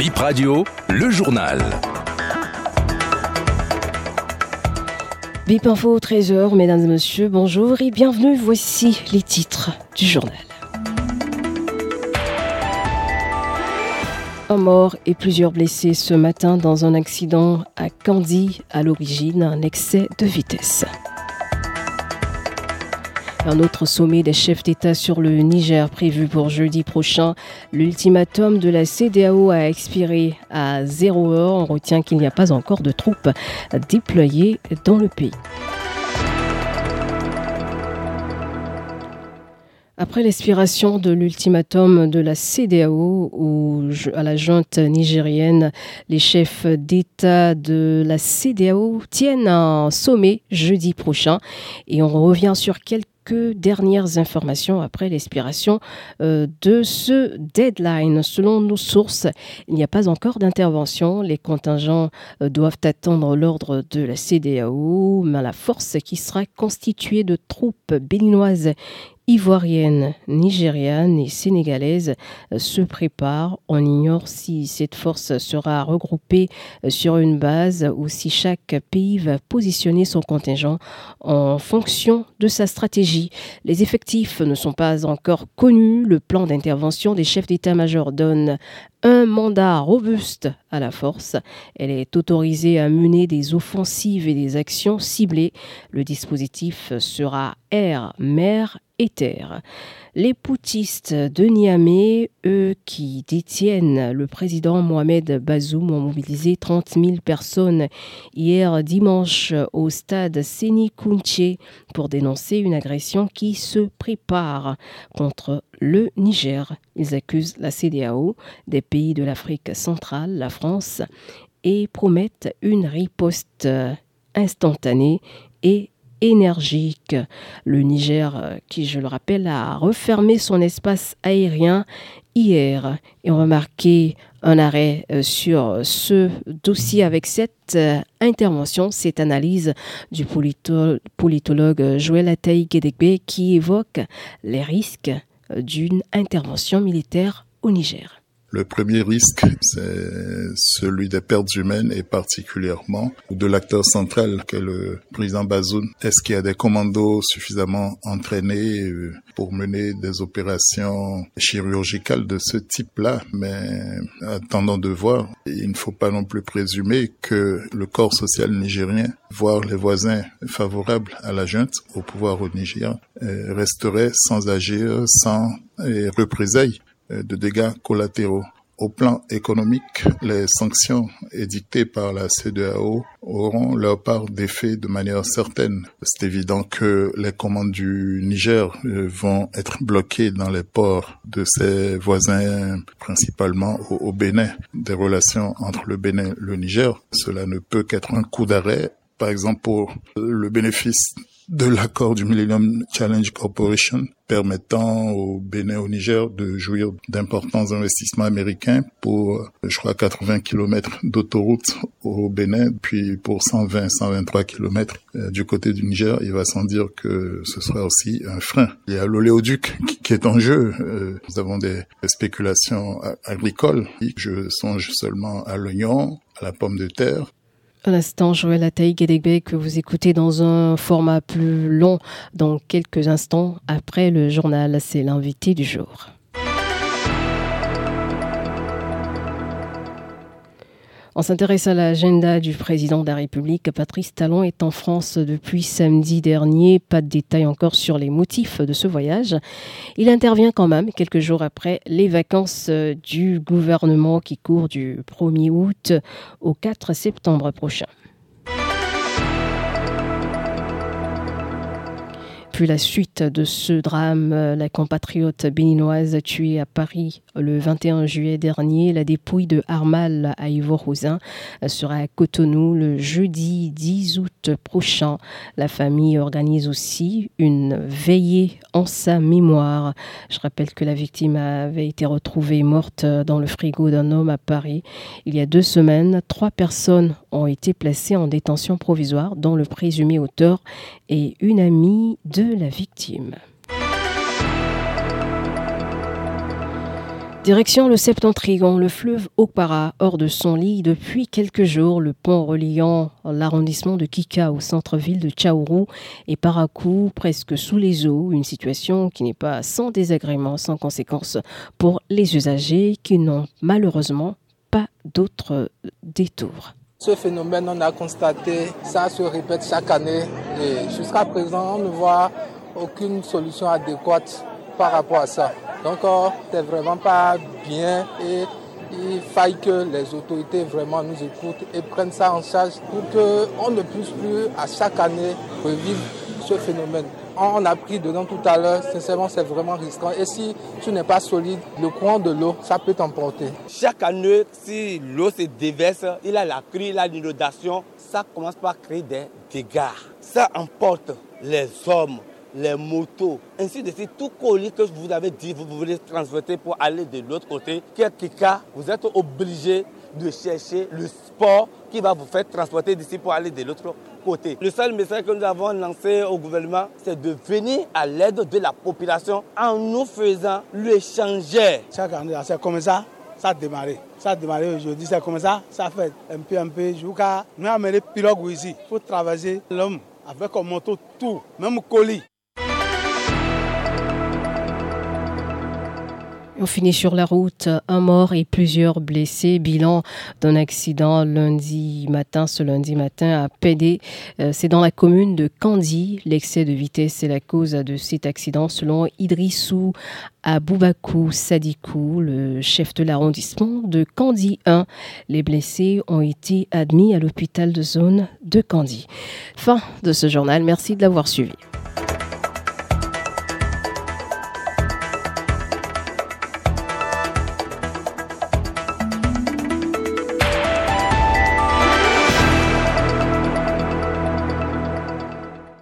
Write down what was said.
Bip Radio, le journal. Bip Info 13h, mesdames et messieurs, bonjour et bienvenue. Voici les titres du journal. Un mort et plusieurs blessés ce matin dans un accident à Candy, à l'origine un excès de vitesse. Un autre sommet des chefs d'État sur le Niger prévu pour jeudi prochain. L'ultimatum de la CDAO a expiré à 0 heure. On retient qu'il n'y a pas encore de troupes déployées dans le pays. Après l'expiration de l'ultimatum de la CDAO à la junte nigérienne, les chefs d'État de la CDAO tiennent un sommet jeudi prochain et on revient sur quelques dernières informations après l'expiration euh, de ce deadline. Selon nos sources, il n'y a pas encore d'intervention. Les contingents euh, doivent attendre l'ordre de la CDAO, mais la force qui sera constituée de troupes béninoises ivoirienne, nigériane et sénégalaise euh, se prépare. On ignore si cette force sera regroupée euh, sur une base ou si chaque pays va positionner son contingent en fonction de sa stratégie. Les effectifs ne sont pas encore connus. Le plan d'intervention des chefs d'état-major donne un mandat robuste à la force. Elle est autorisée à mener des offensives et des actions ciblées. Le dispositif sera air, mer Les poutistes de Niamey, eux qui détiennent le président Mohamed Bazoum, ont mobilisé 30 000 personnes hier dimanche au stade Séni pour dénoncer une agression qui se prépare contre le Niger. Ils accusent la CDAO, des pays de l'Afrique centrale, la France, et promettent une riposte instantanée et énergique. Le Niger, qui je le rappelle, a refermé son espace aérien hier et on un arrêt euh, sur ce dossier avec cette euh, intervention, cette analyse du politologue Joël Ataï Gedegbe qui évoque les risques d'une intervention militaire au Niger. Le premier risque, c'est celui des pertes humaines et particulièrement de l'acteur central que le président Bazoum. Est-ce qu'il y a des commandos suffisamment entraînés euh, pour mener des opérations chirurgicales de ce type-là? Mais attendant de voir, il ne faut pas non plus présumer que le corps social nigérien, voire les voisins favorables à la junte, au pouvoir au Niger, euh, resterait sans agir, sans euh, représailles de dégâts collatéraux. Au plan économique, les sanctions édictées par la CEDEAO auront leur part d'effet de manière certaine. C'est évident que les commandes du Niger euh, vont être bloquées dans les ports de ses voisins, principalement au, Bénin. Des relations entre le Bénin et le Niger, cela ne peut qu'être un coup d'arrêt par exemple pour le bénéfice de l'accord du Millennium Challenge Corporation permettant au Bénin, au Niger, de jouir d'importants investissements américains pour, je crois, 80 km d'autoroute au Bénin, puis pour 120, 123 km du côté du Niger, il va sans dire que ce sera aussi un frein. Il y a l'oléoduc qui est en jeu. Euh, nous avons des spéculations agricoles. Je songe seulement à l'oignon, à la pomme de terre, à l'instant, Joël Ataï Gedegbe, que vous écoutez dans un format plus long dans quelques instants après le journal. C'est l'invité du jour. On s'intéresse à l'agenda du président de la République. Patrice Talon est en France depuis samedi dernier. Pas de détails encore sur les motifs de ce voyage. Il intervient quand même quelques jours après les vacances du gouvernement qui courent du 1er août au 4 septembre prochain. La suite de ce drame, la compatriote béninoise tuée à Paris le 21 juillet dernier, la dépouille de Armal à Ivo-Rosin sera à Cotonou le jeudi 10 août prochain. La famille organise aussi une veillée en sa mémoire. Je rappelle que la victime avait été retrouvée morte dans le frigo d'un homme à Paris. Il y a deux semaines, trois personnes ont été placées en détention provisoire, dont le présumé auteur et une amie de la victime. Direction le septentrion, le fleuve Okpara, hors de son lit depuis quelques jours. Le pont reliant l'arrondissement de Kika au centre-ville de Tchaourou et Parakou presque sous les eaux. Une situation qui n'est pas sans désagrément, sans conséquences pour les usagers qui n'ont malheureusement pas d'autres détours. Ce phénomène, on a constaté, ça se répète chaque année et jusqu'à présent, on ne voit aucune solution adéquate par rapport à ça. Donc, euh, c'est vraiment pas bien et il faille que les autorités vraiment nous écoutent et prennent ça en charge pour qu'on ne puisse plus à chaque année revivre ce phénomène. On a pris dedans tout à l'heure, sincèrement c'est vraiment risquant. Et si tu n'es pas solide, le courant de l'eau, ça peut t'emporter. Chaque année, si l'eau se déverse, il a la crue, il a l'inondation, ça commence par créer des dégâts. Ça emporte les hommes, les motos, ainsi de suite, tout colis que vous avez dit, vous voulez transporter pour aller de l'autre côté, quelque cas, vous êtes obligé de chercher le sport qui va vous faire transporter d'ici pour aller de l'autre Le seul message que nous avons lancé au gouvernement, c'est de venir à l'aide de la population en nous faisant l'échangeur. Chaque c'est comme ça, ça a démarré. Ça a démarré aujourd'hui, c'est comme ça, ça fait un peu, un peu, jusqu'à nous amener pirogue ici pour traverser l'homme avec un moto, tout, même colis. On finit sur la route, un mort et plusieurs blessés. Bilan d'un accident lundi matin, ce lundi matin à Pédé. Euh, c'est dans la commune de Candy. L'excès de vitesse est la cause de cet accident selon Idrissou Aboubakou Sadikou, le chef de l'arrondissement de Candy 1. Les blessés ont été admis à l'hôpital de zone de Candy. Fin de ce journal. Merci de l'avoir suivi.